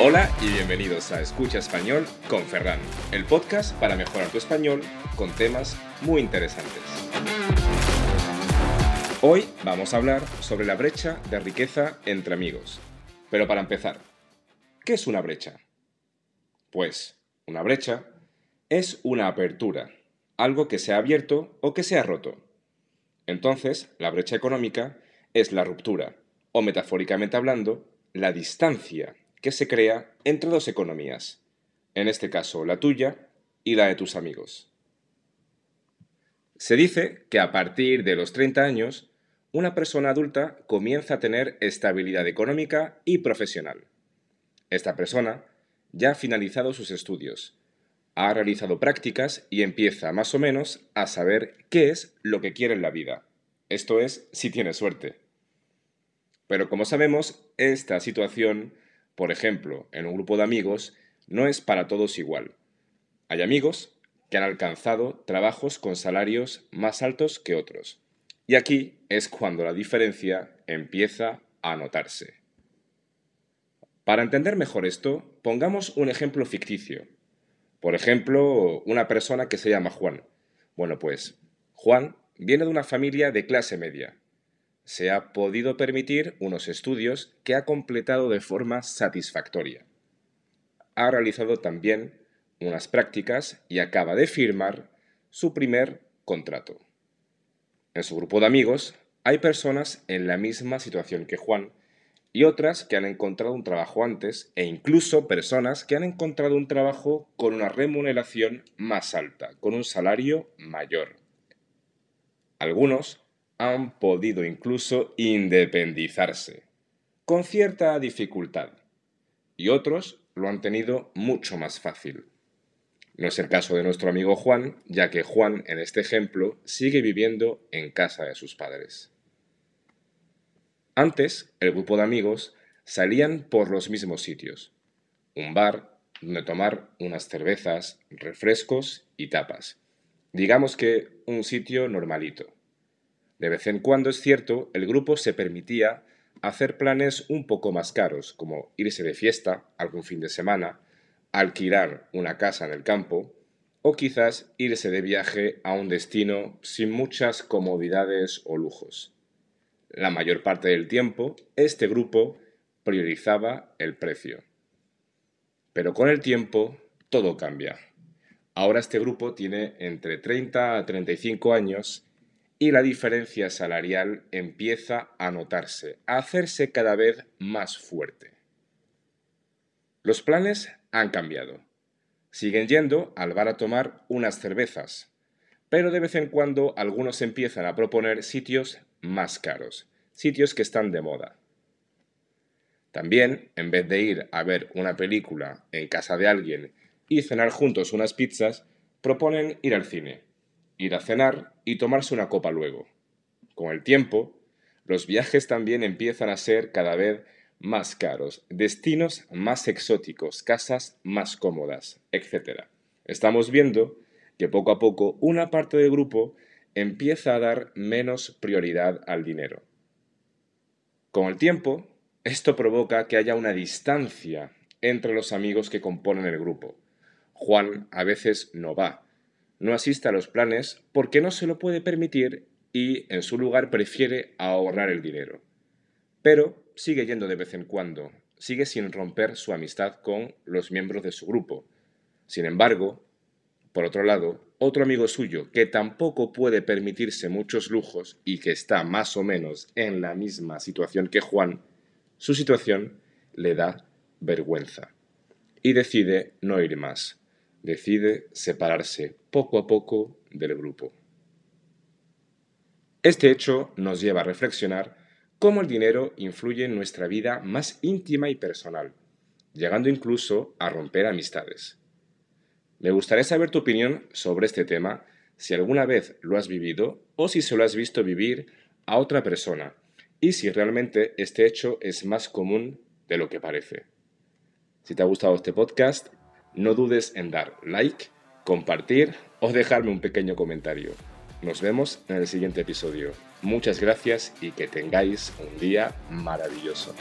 Hola y bienvenidos a Escucha Español con Ferran, el podcast para mejorar tu español con temas muy interesantes. Hoy vamos a hablar sobre la brecha de riqueza entre amigos. Pero para empezar, ¿qué es una brecha? Pues una brecha es una apertura, algo que se ha abierto o que se ha roto. Entonces, la brecha económica es la ruptura, o metafóricamente hablando, la distancia que se crea entre dos economías, en este caso la tuya y la de tus amigos. Se dice que a partir de los 30 años, una persona adulta comienza a tener estabilidad económica y profesional. Esta persona ya ha finalizado sus estudios, ha realizado prácticas y empieza más o menos a saber qué es lo que quiere en la vida. Esto es, si tiene suerte. Pero como sabemos, esta situación por ejemplo, en un grupo de amigos, no es para todos igual. Hay amigos que han alcanzado trabajos con salarios más altos que otros. Y aquí es cuando la diferencia empieza a notarse. Para entender mejor esto, pongamos un ejemplo ficticio. Por ejemplo, una persona que se llama Juan. Bueno, pues Juan viene de una familia de clase media se ha podido permitir unos estudios que ha completado de forma satisfactoria. Ha realizado también unas prácticas y acaba de firmar su primer contrato. En su grupo de amigos hay personas en la misma situación que Juan y otras que han encontrado un trabajo antes e incluso personas que han encontrado un trabajo con una remuneración más alta, con un salario mayor. Algunos han podido incluso independizarse, con cierta dificultad, y otros lo han tenido mucho más fácil. No es el caso de nuestro amigo Juan, ya que Juan, en este ejemplo, sigue viviendo en casa de sus padres. Antes, el grupo de amigos salían por los mismos sitios. Un bar donde tomar unas cervezas, refrescos y tapas. Digamos que un sitio normalito. De vez en cuando, es cierto, el grupo se permitía hacer planes un poco más caros, como irse de fiesta algún fin de semana, alquilar una casa en el campo, o quizás irse de viaje a un destino sin muchas comodidades o lujos. La mayor parte del tiempo, este grupo priorizaba el precio. Pero con el tiempo, todo cambia. Ahora este grupo tiene entre 30 a 35 años y la diferencia salarial empieza a notarse, a hacerse cada vez más fuerte. Los planes han cambiado. Siguen yendo al bar a tomar unas cervezas, pero de vez en cuando algunos empiezan a proponer sitios más caros, sitios que están de moda. También, en vez de ir a ver una película en casa de alguien y cenar juntos unas pizzas, proponen ir al cine ir a cenar y tomarse una copa luego. Con el tiempo, los viajes también empiezan a ser cada vez más caros, destinos más exóticos, casas más cómodas, etc. Estamos viendo que poco a poco una parte del grupo empieza a dar menos prioridad al dinero. Con el tiempo, esto provoca que haya una distancia entre los amigos que componen el grupo. Juan a veces no va, no asiste a los planes porque no se lo puede permitir y en su lugar prefiere ahorrar el dinero. Pero sigue yendo de vez en cuando, sigue sin romper su amistad con los miembros de su grupo. Sin embargo, por otro lado, otro amigo suyo que tampoco puede permitirse muchos lujos y que está más o menos en la misma situación que Juan, su situación le da vergüenza y decide no ir más decide separarse poco a poco del grupo. Este hecho nos lleva a reflexionar cómo el dinero influye en nuestra vida más íntima y personal, llegando incluso a romper amistades. Me gustaría saber tu opinión sobre este tema, si alguna vez lo has vivido o si se lo has visto vivir a otra persona, y si realmente este hecho es más común de lo que parece. Si te ha gustado este podcast, no dudes en dar like, compartir o dejarme un pequeño comentario. Nos vemos en el siguiente episodio. Muchas gracias y que tengáis un día maravilloso.